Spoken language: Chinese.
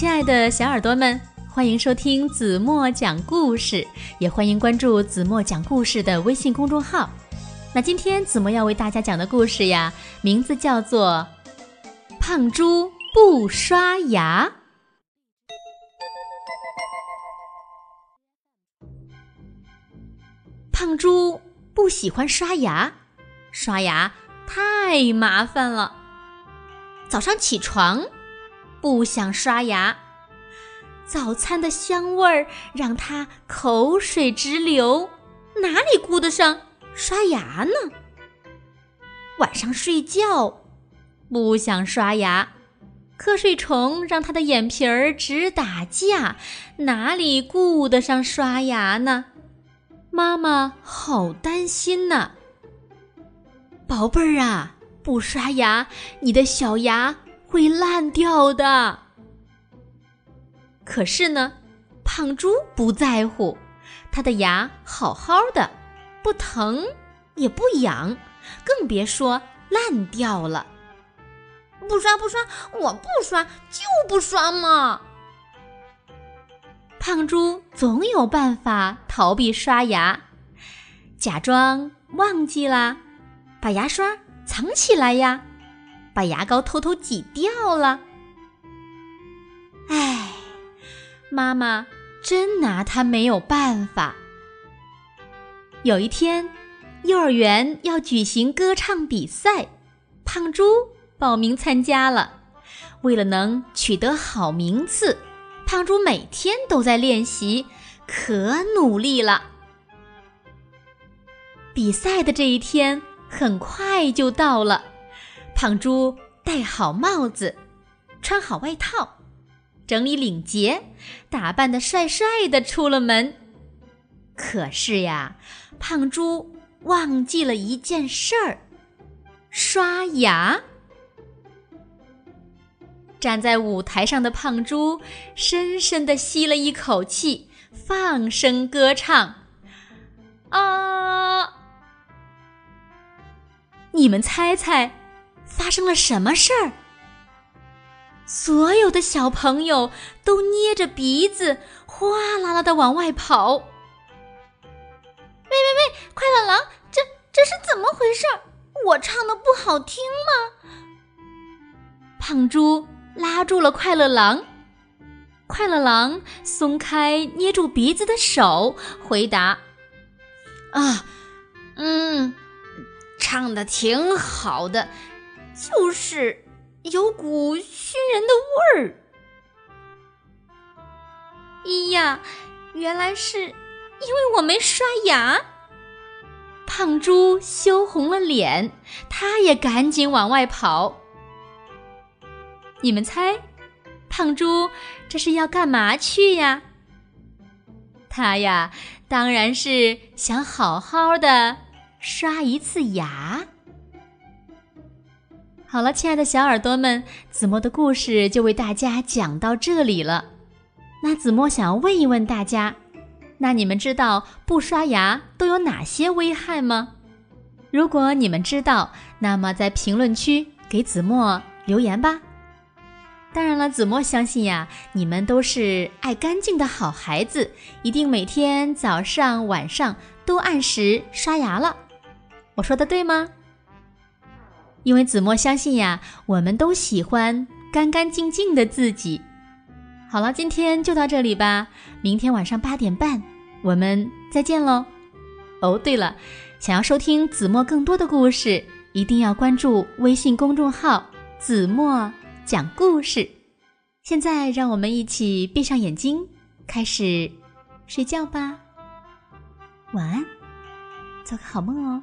亲爱的小耳朵们，欢迎收听子墨讲故事，也欢迎关注子墨讲故事的微信公众号。那今天子墨要为大家讲的故事呀，名字叫做《胖猪不刷牙》。胖猪不喜欢刷牙，刷牙太麻烦了。早上起床不想刷牙，早餐的香味儿让他口水直流，哪里顾得上？刷牙呢？晚上睡觉不想刷牙，瞌睡虫让他的眼皮儿直打架，哪里顾得上刷牙呢？妈妈好担心呐，宝贝儿啊，不刷牙，你的小牙会烂掉的。可是呢，胖猪不在乎，他的牙好好的。不疼也不痒，更别说烂掉了。不刷不刷，我不刷就不刷嘛。胖猪总有办法逃避刷牙，假装忘记啦，把牙刷藏起来呀，把牙膏偷偷挤掉了。唉，妈妈真拿他没有办法。有一天，幼儿园要举行歌唱比赛，胖猪报名参加了。为了能取得好名次，胖猪每天都在练习，可努力了。比赛的这一天很快就到了，胖猪戴好帽子，穿好外套，整理领结，打扮的帅帅的出了门。可是呀，胖猪忘记了一件事儿：刷牙。站在舞台上的胖猪深深的吸了一口气，放声歌唱：“啊！”你们猜猜，发生了什么事儿？所有的小朋友都捏着鼻子，哗啦啦的往外跑。喂喂喂！快乐狼，这这是怎么回事？我唱的不好听吗？胖猪拉住了快乐狼，快乐狼松开捏住鼻子的手，回答：“啊，嗯，唱的挺好的，就是有股熏人的味儿。”咿呀，原来是。因为我没刷牙，胖猪羞红了脸，他也赶紧往外跑。你们猜，胖猪这是要干嘛去呀？他呀，当然是想好好的刷一次牙。好了，亲爱的小耳朵们，子墨的故事就为大家讲到这里了。那子墨想要问一问大家。那你们知道不刷牙都有哪些危害吗？如果你们知道，那么在评论区给子墨留言吧。当然了，子墨相信呀，你们都是爱干净的好孩子，一定每天早上晚上都按时刷牙了。我说的对吗？因为子墨相信呀，我们都喜欢干干净净的自己。好了，今天就到这里吧。明天晚上八点半，我们再见喽。哦，对了，想要收听子墨更多的故事，一定要关注微信公众号“子墨讲故事”。现在，让我们一起闭上眼睛，开始睡觉吧。晚安，做个好梦哦。